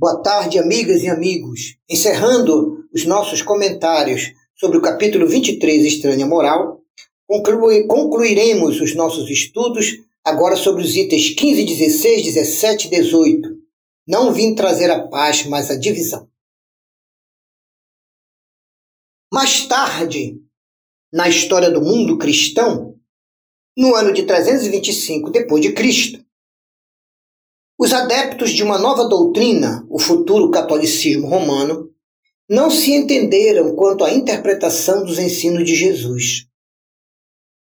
Boa tarde, amigas e amigos. Encerrando os nossos comentários sobre o capítulo 23, Estranha Moral, concluiremos os nossos estudos agora sobre os itens 15, 16, 17 e 18. Não vim trazer a paz, mas a divisão. Mais tarde, na história do mundo cristão, no ano de 325 depois de Cristo, os adeptos de uma nova doutrina, o futuro catolicismo romano, não se entenderam quanto à interpretação dos ensinos de Jesus.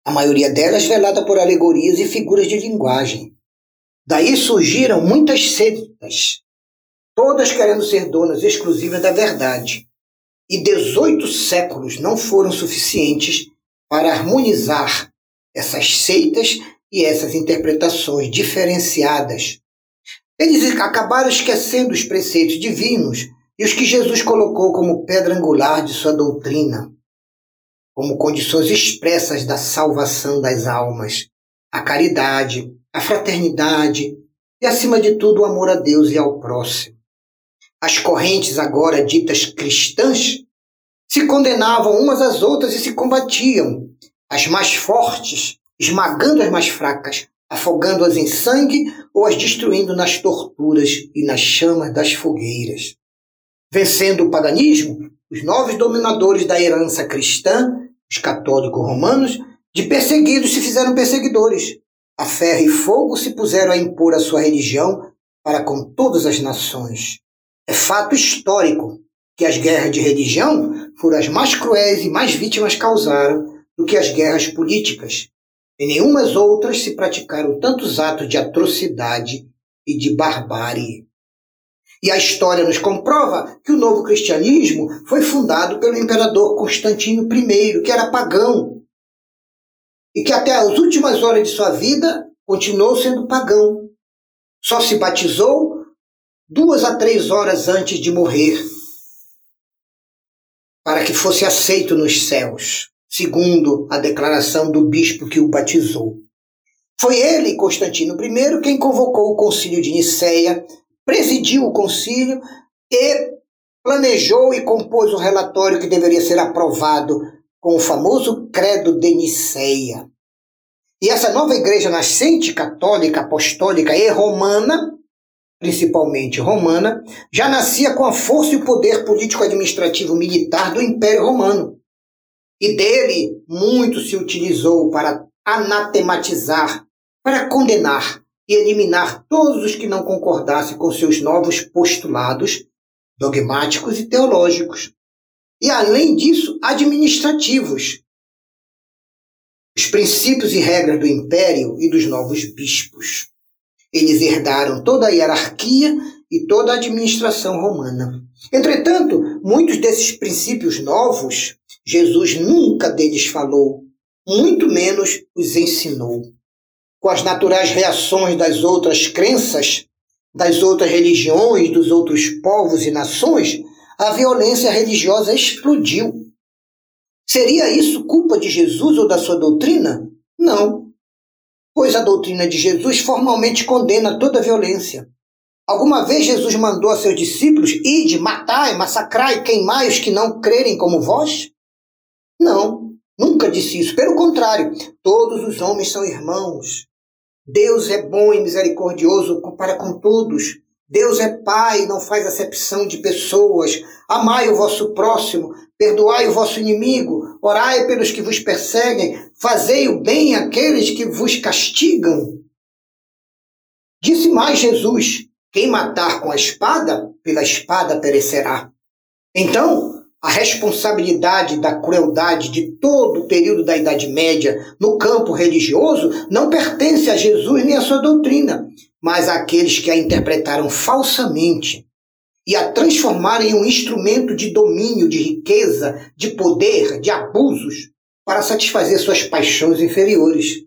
A maioria delas velada por alegorias e figuras de linguagem. Daí surgiram muitas seitas, todas querendo ser donas exclusivas da verdade. E 18 séculos não foram suficientes para harmonizar essas seitas e essas interpretações diferenciadas eles acabaram esquecendo os preceitos divinos e os que Jesus colocou como pedra angular de sua doutrina, como condições expressas da salvação das almas, a caridade, a fraternidade e, acima de tudo, o amor a Deus e ao próximo. As correntes agora ditas cristãs se condenavam umas às outras e se combatiam, as mais fortes esmagando as mais fracas, afogando-as em sangue ou as destruindo nas torturas e nas chamas das fogueiras. Vencendo o paganismo, os novos dominadores da herança cristã, os católicos romanos, de perseguidos se fizeram perseguidores. A ferro e fogo se puseram a impor a sua religião para com todas as nações. É fato histórico que as guerras de religião foram as mais cruéis e mais vítimas causaram do que as guerras políticas, em nenhumas outras se praticaram tantos atos de atrocidade e de barbárie. E a história nos comprova que o novo cristianismo foi fundado pelo imperador Constantino I, que era pagão, e que até as últimas horas de sua vida continuou sendo pagão. Só se batizou duas a três horas antes de morrer, para que fosse aceito nos céus segundo a declaração do bispo que o batizou. Foi ele, Constantino I, quem convocou o concílio de Nicéia, presidiu o concílio e planejou e compôs o relatório que deveria ser aprovado com o famoso Credo de Nicéia. E essa nova igreja nascente, católica, apostólica e romana, principalmente romana, já nascia com a força e o poder político-administrativo militar do Império Romano e dele muito se utilizou para anatematizar, para condenar e eliminar todos os que não concordassem com seus novos postulados dogmáticos e teológicos. E, além disso, administrativos. Os princípios e regras do império e dos novos bispos. Eles herdaram toda a hierarquia e toda a administração romana. Entretanto, muitos desses princípios novos Jesus nunca deles falou, muito menos os ensinou. Com as naturais reações das outras crenças, das outras religiões, dos outros povos e nações, a violência religiosa explodiu. Seria isso culpa de Jesus ou da sua doutrina? Não, pois a doutrina de Jesus formalmente condena toda violência. Alguma vez Jesus mandou a seus discípulos: Ide, matai, massacrai, queimai os que não crerem como vós? Não, nunca disse isso. Pelo contrário, todos os homens são irmãos. Deus é bom e misericordioso para com todos. Deus é Pai, não faz acepção de pessoas. Amai o vosso próximo, perdoai o vosso inimigo, orai pelos que vos perseguem, fazei o bem àqueles que vos castigam. Disse mais Jesus: quem matar com a espada, pela espada perecerá. Então, a responsabilidade da crueldade de todo o período da Idade Média no campo religioso não pertence a Jesus nem à sua doutrina, mas àqueles que a interpretaram falsamente e a transformaram em um instrumento de domínio, de riqueza, de poder, de abusos para satisfazer suas paixões inferiores.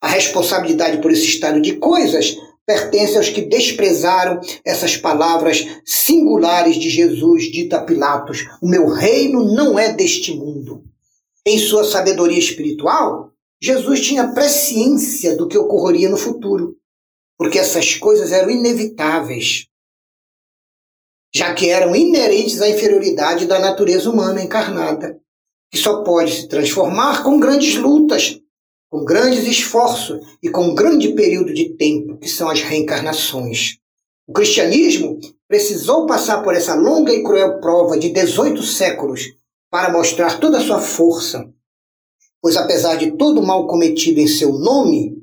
A responsabilidade por esse estado de coisas pertence aos que desprezaram essas palavras singulares de Jesus, dita a Pilatos: O meu reino não é deste mundo. Em sua sabedoria espiritual, Jesus tinha presciência do que ocorreria no futuro, porque essas coisas eram inevitáveis. já que eram inerentes à inferioridade da natureza humana encarnada, que só pode se transformar com grandes lutas, com grandes esforços e com um grande período de tempo, que são as reencarnações. O cristianismo precisou passar por essa longa e cruel prova de 18 séculos para mostrar toda a sua força, pois apesar de todo o mal cometido em seu nome,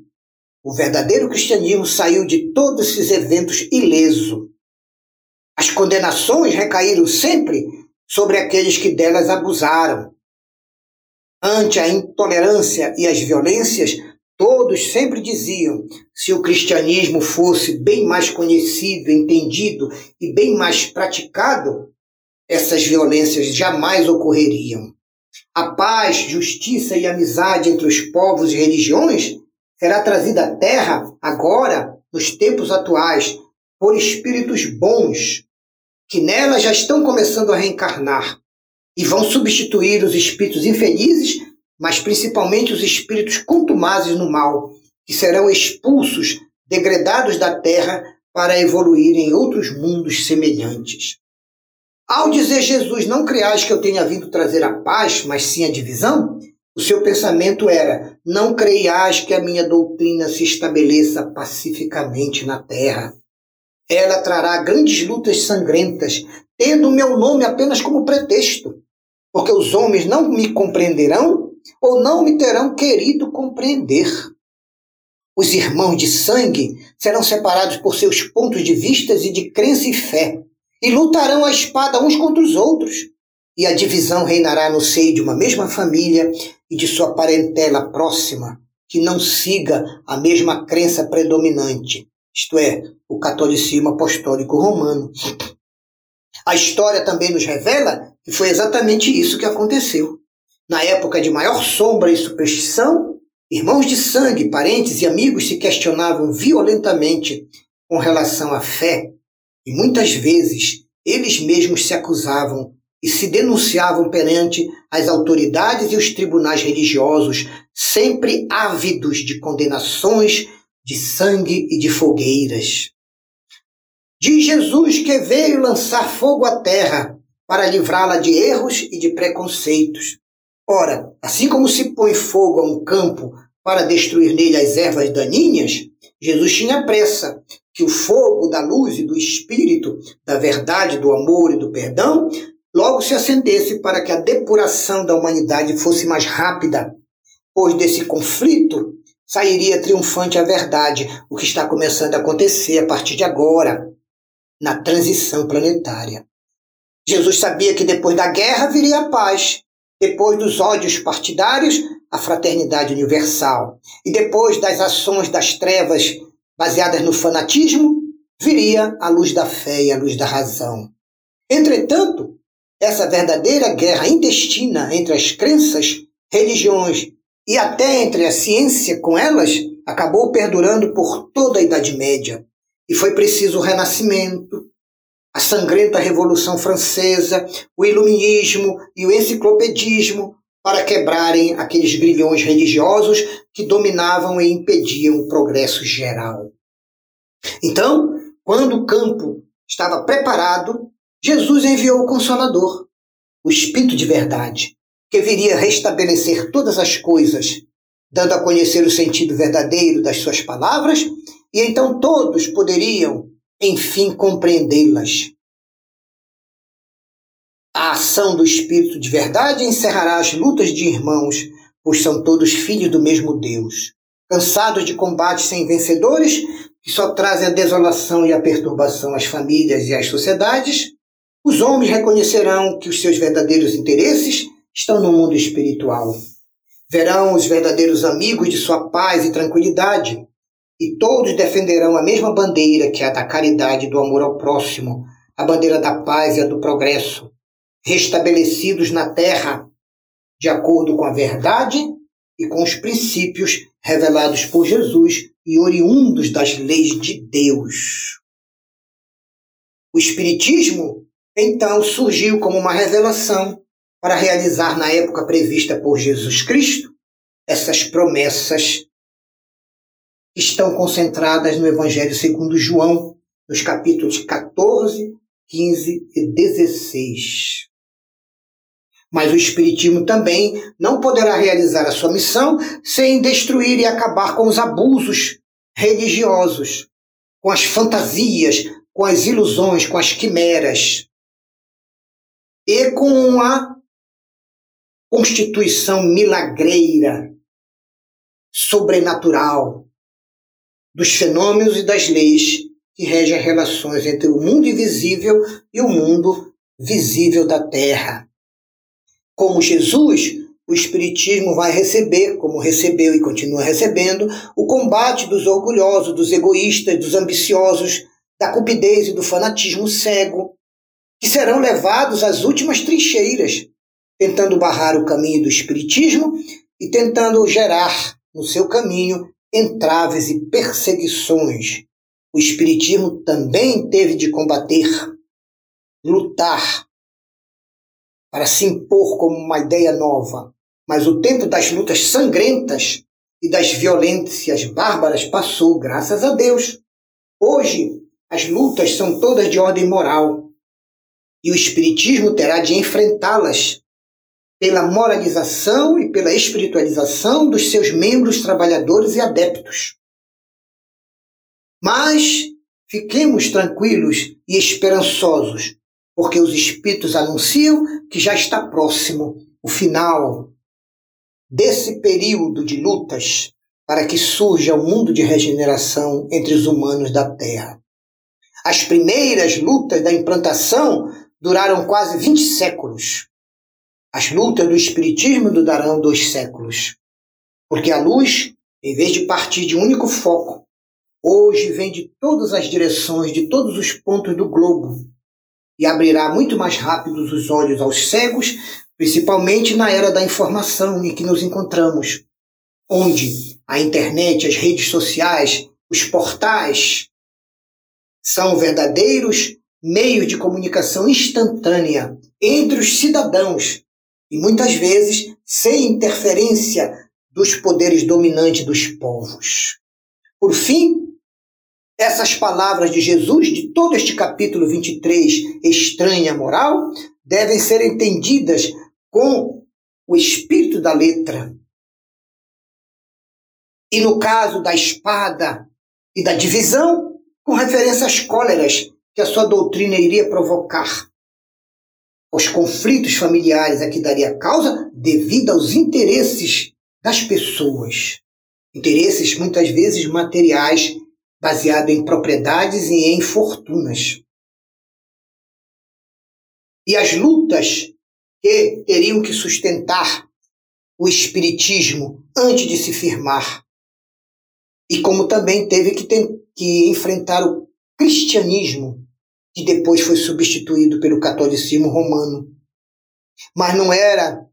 o verdadeiro cristianismo saiu de todos esses eventos ileso. As condenações recaíram sempre sobre aqueles que delas abusaram. Ante a intolerância e as violências, todos sempre diziam: se o cristianismo fosse bem mais conhecido, entendido e bem mais praticado, essas violências jamais ocorreriam. A paz, justiça e amizade entre os povos e religiões será trazida à Terra agora, nos tempos atuais, por espíritos bons, que nela já estão começando a reencarnar e vão substituir os espíritos infelizes, mas principalmente os espíritos contumazes no mal, que serão expulsos, degradados da Terra para evoluir em outros mundos semelhantes. Ao dizer Jesus, não creais que eu tenha vindo trazer a paz, mas sim a divisão, o seu pensamento era: não creiais que a minha doutrina se estabeleça pacificamente na terra. Ela trará grandes lutas sangrentas, tendo o meu nome apenas como pretexto, porque os homens não me compreenderão ou não me terão querido compreender. Os irmãos de sangue serão separados por seus pontos de vista e de crença e fé e lutarão a espada uns contra os outros. E a divisão reinará no seio de uma mesma família e de sua parentela próxima, que não siga a mesma crença predominante, isto é, o catolicismo apostólico romano. A história também nos revela que foi exatamente isso que aconteceu. Na época de maior sombra e superstição, irmãos de sangue, parentes e amigos se questionavam violentamente com relação à fé e muitas vezes eles mesmos se acusavam e se denunciavam perante as autoridades e os tribunais religiosos, sempre ávidos de condenações, de sangue e de fogueiras. Diz Jesus que veio lançar fogo à terra para livrá-la de erros e de preconceitos. Ora, assim como se põe fogo a um campo para destruir nele as ervas daninhas, Jesus tinha pressa que o fogo da luz e do espírito, da verdade, do amor e do perdão, logo se acendesse para que a depuração da humanidade fosse mais rápida, pois desse conflito sairia triunfante a verdade, o que está começando a acontecer a partir de agora, na transição planetária. Jesus sabia que depois da guerra viria a paz, depois dos ódios partidários, a fraternidade universal, e depois das ações das trevas baseadas no fanatismo, viria a luz da fé e a luz da razão. Entretanto, essa verdadeira guerra intestina entre as crenças, religiões e até entre a ciência com elas acabou perdurando por toda a Idade Média. E foi preciso o Renascimento, a sangrenta Revolução Francesa, o Iluminismo e o Enciclopedismo para quebrarem aqueles grilhões religiosos que dominavam e impediam o progresso geral. Então, quando o campo estava preparado, Jesus enviou o Consolador, o Espírito de Verdade, que viria restabelecer todas as coisas, dando a conhecer o sentido verdadeiro das suas palavras, e então todos poderiam, enfim, compreendê-las. A ação do Espírito de verdade encerrará as lutas de irmãos, pois são todos filhos do mesmo Deus. Cansados de combates sem vencedores, que só trazem a desolação e a perturbação às famílias e às sociedades, os homens reconhecerão que os seus verdadeiros interesses estão no mundo espiritual. Verão os verdadeiros amigos de sua paz e tranquilidade, e todos defenderão a mesma bandeira que é a da caridade e do amor ao próximo, a bandeira da paz e a do progresso, restabelecidos na terra, de acordo com a verdade e com os princípios revelados por Jesus e oriundos das leis de Deus. O Espiritismo, então, surgiu como uma revelação para realizar na época prevista por Jesus Cristo essas promessas estão concentradas no Evangelho segundo João, nos capítulos 14, 15 e 16. Mas o Espiritismo também não poderá realizar a sua missão sem destruir e acabar com os abusos religiosos, com as fantasias, com as ilusões, com as quimeras e com a constituição milagreira, sobrenatural dos fenômenos e das leis que regem as relações entre o mundo invisível e o mundo visível da Terra. Como Jesus, o Espiritismo vai receber, como recebeu e continua recebendo, o combate dos orgulhosos, dos egoístas, dos ambiciosos, da cupidez e do fanatismo cego, que serão levados às últimas trincheiras, tentando barrar o caminho do Espiritismo e tentando gerar no seu caminho entraves e perseguições. O Espiritismo também teve de combater, lutar, para se impor como uma ideia nova. Mas o tempo das lutas sangrentas e das violências bárbaras passou, graças a Deus. Hoje, as lutas são todas de ordem moral. E o Espiritismo terá de enfrentá-las pela moralização e pela espiritualização dos seus membros trabalhadores e adeptos. Mas fiquemos tranquilos e esperançosos, porque os Espíritos anunciam que já está próximo o final desse período de lutas para que surja o um mundo de regeneração entre os humanos da Terra. As primeiras lutas da implantação duraram quase 20 séculos. As lutas do Espiritismo durarão dois séculos. Porque a luz, em vez de partir de um único foco, hoje vem de todas as direções, de todos os pontos do globo, e abrirá muito mais rápido os olhos aos cegos, principalmente na era da informação em que nos encontramos, onde a internet, as redes sociais, os portais são verdadeiros meios de comunicação instantânea entre os cidadãos e muitas vezes sem interferência dos poderes dominantes dos povos. Por fim, essas palavras de Jesus, de todo este capítulo 23, estranha moral, devem ser entendidas com o espírito da letra. E no caso da espada e da divisão, com referência às cóleras que a sua doutrina iria provocar, os conflitos familiares a que daria causa devido aos interesses das pessoas. Interesses muitas vezes materiais, baseados em propriedades e em fortunas. E as lutas que teriam que sustentar o espiritismo antes de se firmar. E como também teve que que enfrentar o cristianismo, que depois foi substituído pelo catolicismo romano. Mas não era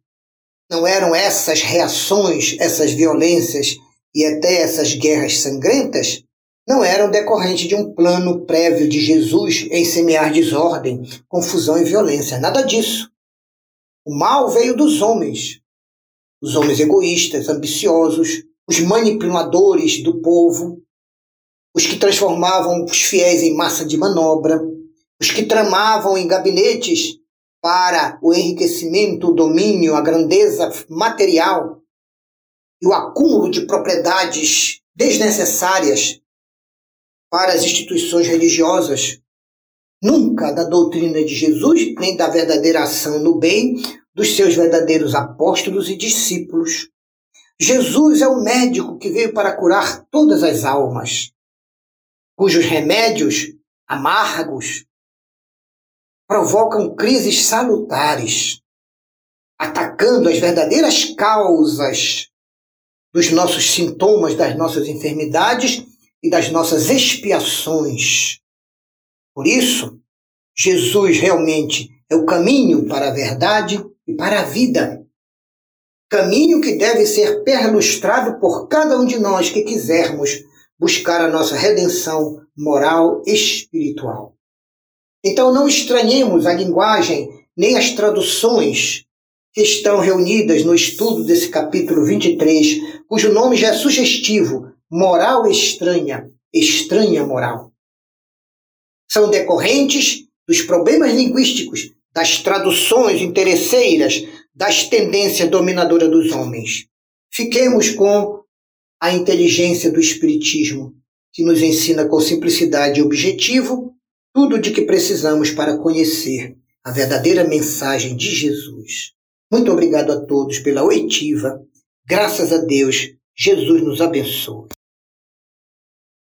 não eram essas reações, essas violências e até essas guerras sangrentas não eram decorrentes de um plano prévio de Jesus em semear desordem, confusão e violência. Nada disso. O mal veio dos homens. Os homens egoístas, ambiciosos, os manipuladores do povo, os que transformavam os fiéis em massa de manobra, os que tramavam em gabinetes para o enriquecimento, o domínio, a grandeza material e o acúmulo de propriedades desnecessárias para as instituições religiosas, nunca da doutrina de Jesus, nem da verdadeira ação no bem dos seus verdadeiros apóstolos e discípulos. Jesus é o médico que veio para curar todas as almas cujos remédios amargos provocam crises salutares, atacando as verdadeiras causas dos nossos sintomas, das nossas enfermidades e das nossas expiações. Por isso, Jesus realmente é o caminho para a verdade e para a vida. Caminho que deve ser perlustrado por cada um de nós que quisermos buscar a nossa redenção moral e espiritual. Então não estranhemos a linguagem nem as traduções que estão reunidas no estudo desse capítulo 23, cujo nome já é sugestivo, moral estranha, estranha moral. São decorrentes dos problemas linguísticos, das traduções interesseiras, das tendências dominadoras dos homens. Fiquemos com a inteligência do Espiritismo, que nos ensina com simplicidade e objetivo tudo de que precisamos para conhecer a verdadeira mensagem de Jesus. Muito obrigado a todos pela oitiva. Graças a Deus, Jesus nos abençoe.